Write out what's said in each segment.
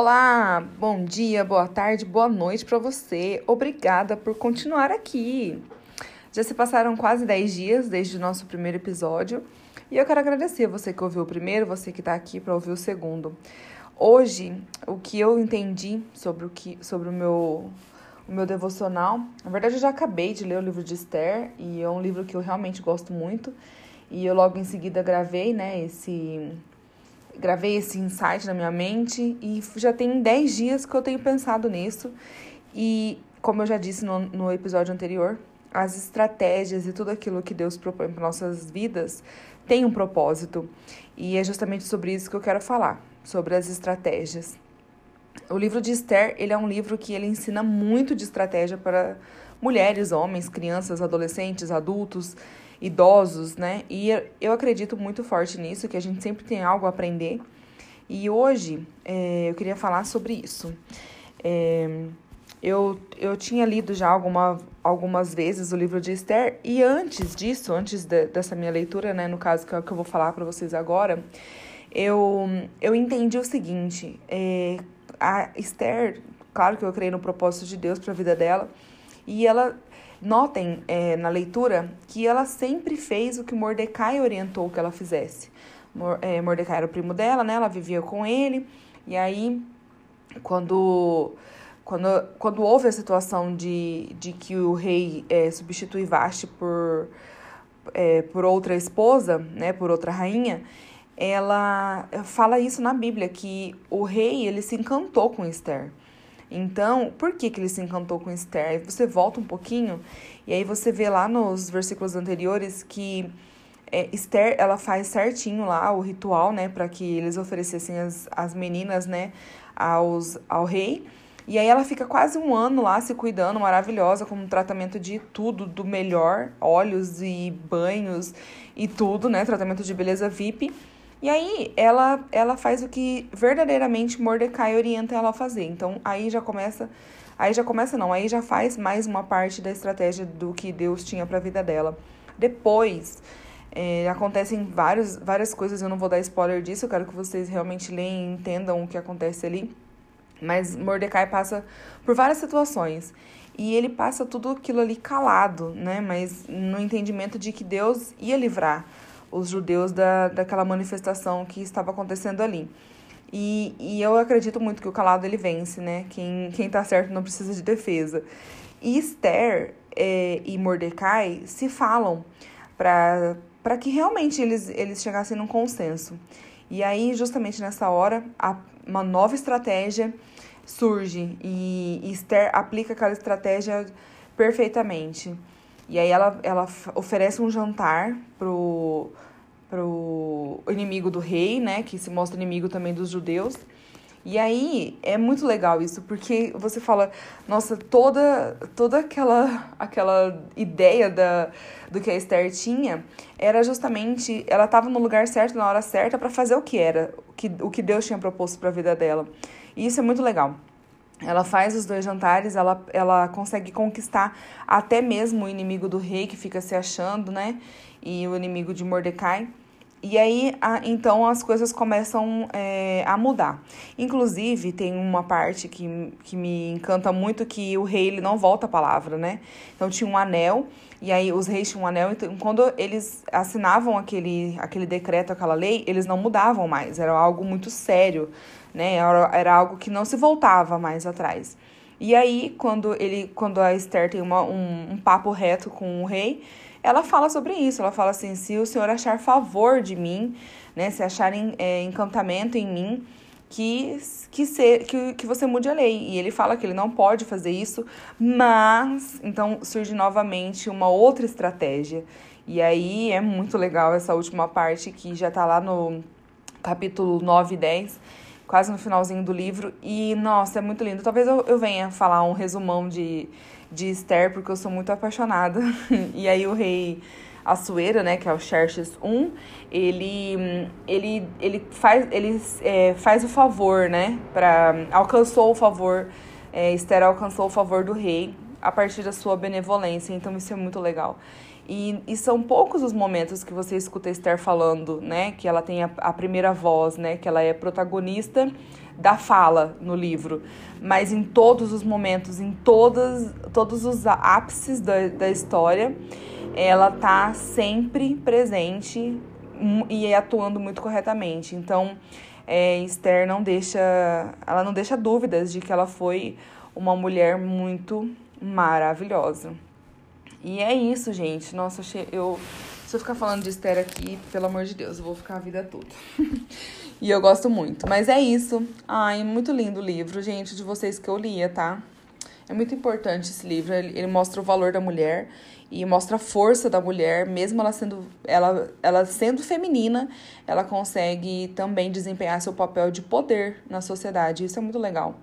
Olá, bom dia, boa tarde, boa noite para você. Obrigada por continuar aqui. Já se passaram quase 10 dias desde o nosso primeiro episódio e eu quero agradecer você que ouviu o primeiro, você que está aqui para ouvir o segundo. Hoje, o que eu entendi sobre o, que, sobre o meu o meu devocional. Na verdade, eu já acabei de ler o livro de Esther e é um livro que eu realmente gosto muito. E eu logo em seguida gravei, né, esse gravei esse insight na minha mente e já tem 10 dias que eu tenho pensado nisso. E como eu já disse no, no episódio anterior, as estratégias e tudo aquilo que Deus propõe para nossas vidas tem um propósito. E é justamente sobre isso que eu quero falar, sobre as estratégias. O livro de Esther, ele é um livro que ele ensina muito de estratégia para mulheres, homens, crianças, adolescentes, adultos, idosos, né? E eu acredito muito forte nisso, que a gente sempre tem algo a aprender. E hoje é, eu queria falar sobre isso. É, eu, eu tinha lido já alguma, algumas vezes o livro de Esther, e antes disso, antes de, dessa minha leitura, né, no caso que, é que eu vou falar para vocês agora, eu, eu entendi o seguinte: é, a Esther, claro que eu creio no propósito de Deus para a vida dela, e ela Notem é, na leitura que ela sempre fez o que Mordecai orientou que ela fizesse. É, Mordecai era o primo dela, né? Ela vivia com ele. E aí, quando, quando, quando houve a situação de, de que o rei é, substitui Vashti por, é, por outra esposa, né? Por outra rainha, ela fala isso na Bíblia, que o rei ele se encantou com Esther. Então, por que, que ele se encantou com Esther? Você volta um pouquinho e aí você vê lá nos versículos anteriores que é, Esther ela faz certinho lá o ritual, né, para que eles oferecessem as, as meninas, né, aos, ao rei. E aí ela fica quase um ano lá se cuidando, maravilhosa, com um tratamento de tudo, do melhor, óleos e banhos e tudo, né? Tratamento de beleza VIP. E aí ela, ela faz o que verdadeiramente Mordecai orienta ela a fazer. Então aí já começa, aí já começa não, aí já faz mais uma parte da estratégia do que Deus tinha para a vida dela. Depois é, acontecem vários, várias coisas, eu não vou dar spoiler disso, eu quero que vocês realmente leiam e entendam o que acontece ali. Mas Mordecai passa por várias situações. E ele passa tudo aquilo ali calado, né? Mas no entendimento de que Deus ia livrar os judeus da, daquela manifestação que estava acontecendo ali. E, e eu acredito muito que o calado ele vence, né? Quem, quem tá certo não precisa de defesa. E Esther é, e Mordecai se falam para que realmente eles, eles chegassem num consenso. E aí, justamente nessa hora, a, uma nova estratégia surge e, e Esther aplica aquela estratégia perfeitamente. E aí ela, ela oferece um jantar pro, pro inimigo do rei, né? Que se mostra inimigo também dos judeus. E aí é muito legal isso, porque você fala, nossa, toda toda aquela aquela ideia da, do que a Esther tinha era justamente ela estava no lugar certo na hora certa para fazer o que era, o que, o que Deus tinha proposto para a vida dela. E isso é muito legal. Ela faz os dois jantares, ela, ela consegue conquistar até mesmo o inimigo do rei que fica se achando, né? E o inimigo de Mordecai. E aí, a, então, as coisas começam é, a mudar. Inclusive, tem uma parte que, que me encanta muito, que o rei ele não volta a palavra, né? Então, tinha um anel, e aí os reis tinham um anel. Então, quando eles assinavam aquele, aquele decreto, aquela lei, eles não mudavam mais. Era algo muito sério né? Era, era algo que não se voltava mais atrás. E aí, quando ele, quando a Esther tem uma, um, um papo reto com o rei, ela fala sobre isso. Ela fala assim: se o senhor achar favor de mim, né? Se acharem é, encantamento em mim, que, que, ser, que, que você mude a lei. E ele fala que ele não pode fazer isso, mas então surge novamente uma outra estratégia. E aí é muito legal essa última parte que já tá lá no capítulo 9 e 10 quase no finalzinho do livro. E, nossa, é muito lindo. Talvez eu, eu venha falar um resumão de, de Esther, porque eu sou muito apaixonada. e aí o rei Assuero, né, que é o Xerxes I, ele, ele, ele, faz, ele é, faz o favor, né, para alcançou o favor, é, Esther alcançou o favor do rei a partir da sua benevolência, então isso é muito legal. E, e são poucos os momentos que você escuta Esther falando, né? Que ela tem a, a primeira voz, né? Que ela é protagonista da fala no livro. Mas em todos os momentos, em todas, todos os ápices da, da história, ela tá sempre presente e atuando muito corretamente. Então, é, Esther não deixa, ela não deixa dúvidas de que ela foi uma mulher muito maravilhosa. E é isso, gente. Nossa, eu. Se eu ficar falando de Esther aqui, pelo amor de Deus, eu vou ficar a vida toda. e eu gosto muito. Mas é isso. Ai, muito lindo o livro, gente, de vocês que eu lia, tá? É muito importante esse livro. Ele, ele mostra o valor da mulher e mostra a força da mulher, mesmo ela sendo, ela, ela sendo feminina, ela consegue também desempenhar seu papel de poder na sociedade. Isso é muito legal.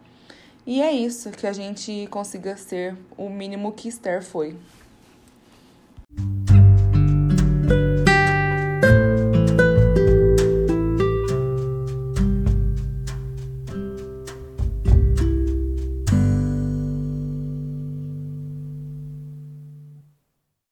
E é isso, que a gente consiga ser o mínimo que Esther foi.